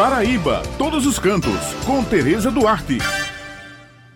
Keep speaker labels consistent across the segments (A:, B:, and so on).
A: Paraíba, todos os cantos, com Tereza Duarte.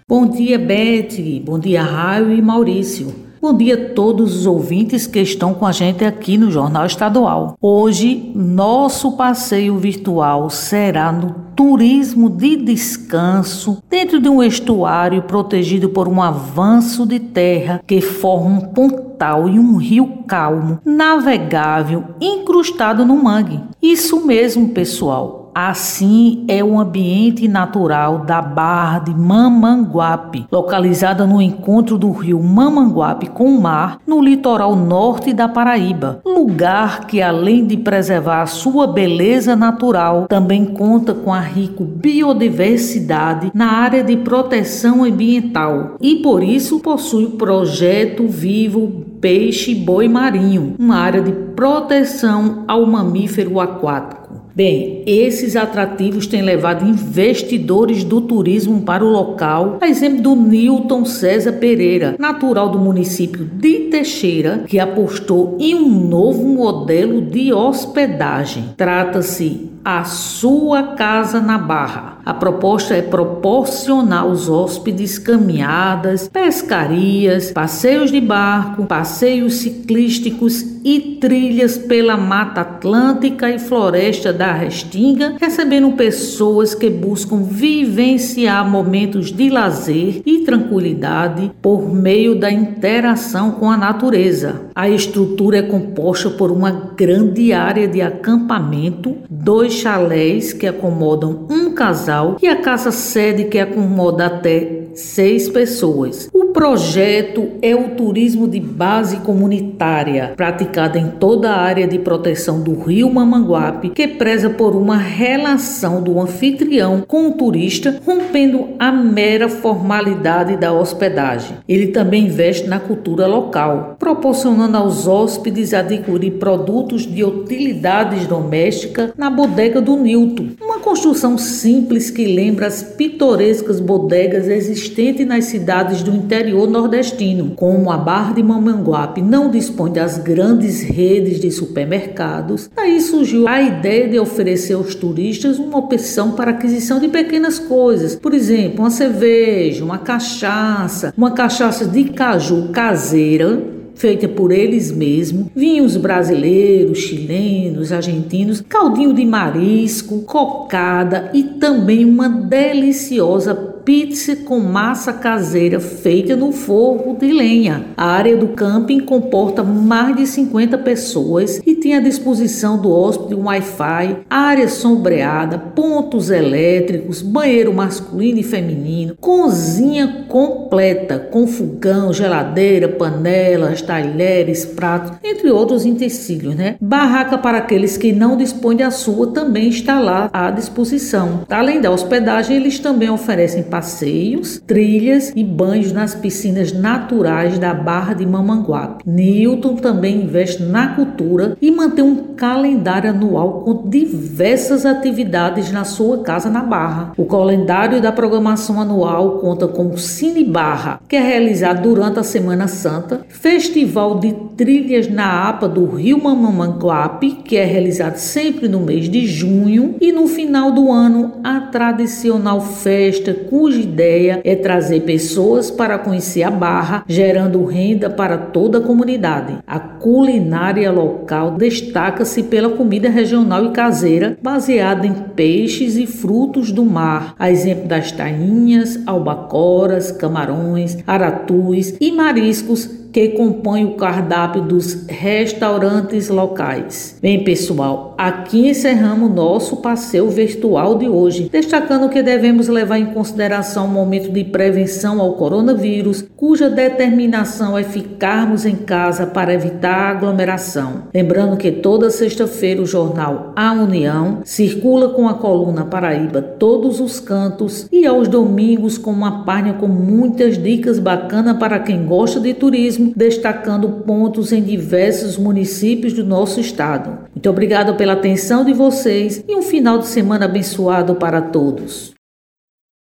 B: Bom dia, Beth. Bom dia, Raio e Maurício. Bom dia a todos os ouvintes que estão com a gente aqui no Jornal Estadual. Hoje, nosso passeio virtual será no turismo de descanso dentro de um estuário protegido por um avanço de terra que forma um pontal e um rio calmo, navegável, incrustado no mangue. Isso mesmo, pessoal Assim é o ambiente natural da Barra de Mamanguape, localizada no encontro do rio Mamanguape com o mar, no litoral norte da Paraíba. Lugar que, além de preservar sua beleza natural, também conta com a rica biodiversidade na área de proteção ambiental e, por isso, possui o projeto Vivo Peixe Boi Marinho, uma área de proteção ao mamífero aquático. Bem, esses atrativos têm levado investidores do turismo para o local, a exemplo do Newton César Pereira, natural do município de Teixeira, que apostou em um novo modelo de hospedagem. Trata-se a sua casa na Barra. A proposta é proporcionar aos hóspedes caminhadas, pescarias, passeios de barco, passeios ciclísticos e trilhas pela Mata Atlântica e Floresta da Restinga, recebendo pessoas que buscam vivenciar momentos de lazer e tranquilidade por meio da interação com a natureza. A estrutura é composta por uma grande área de acampamento, dois chalés que acomodam um casal e a casa sede que acomoda até seis pessoas. O projeto é o turismo de base comunitária, praticado em toda a área de proteção do rio Mamanguape, que preza por uma relação do anfitrião com o turista, rompendo a mera formalidade da hospedagem. Ele também investe na cultura local, proporcionando aos hóspedes adquirir produtos de utilidades domésticas na bodega do Nilton, construção simples que lembra as pitorescas bodegas existentes existente nas cidades do interior nordestino, como a Barra de Mamanguape não dispõe das grandes redes de supermercados, aí surgiu a ideia de oferecer aos turistas uma opção para aquisição de pequenas coisas, por exemplo, uma cerveja, uma cachaça, uma cachaça de caju caseira feita por eles mesmos, vinhos brasileiros, chilenos, argentinos, caldinho de marisco, cocada e também uma deliciosa pizza com massa caseira feita no forro de lenha. A área do camping comporta mais de 50 pessoas e tem à disposição do hóspede um Wi-Fi, área sombreada, pontos elétricos, banheiro masculino e feminino, cozinha completa com fogão, geladeira, panelas, talheres, pratos, entre outros utensílios, né? Barraca para aqueles que não dispõem da sua também está lá à disposição. Além da hospedagem, eles também oferecem passeios, trilhas e banhos nas piscinas naturais da Barra de Mamanguape. Newton também investe na cultura e mantém um calendário anual com diversas atividades na sua casa na Barra. O calendário da programação anual conta com o Cine Barra, que é realizado durante a Semana Santa, Festival de Trilhas na APA do Rio Mamanguape, que é realizado sempre no mês de junho, e no final do ano a tradicional festa com cuja ideia é trazer pessoas para conhecer a Barra, gerando renda para toda a comunidade. A culinária local destaca-se pela comida regional e caseira, baseada em peixes e frutos do mar, a exemplo das tainhas, albacoras, camarões, aratus e mariscos que compõe o cardápio dos restaurantes locais. Bem, pessoal, aqui encerramos nosso passeio virtual de hoje, destacando que devemos levar em consideração o momento de prevenção ao coronavírus, cuja determinação é ficarmos em casa para evitar aglomeração. Lembrando que toda sexta-feira o jornal A União circula com a coluna Paraíba todos os cantos e aos domingos com uma página com muitas dicas bacanas para quem gosta de turismo destacando pontos em diversos municípios do nosso estado. Muito obrigado pela atenção de vocês e um final de semana abençoado para todos.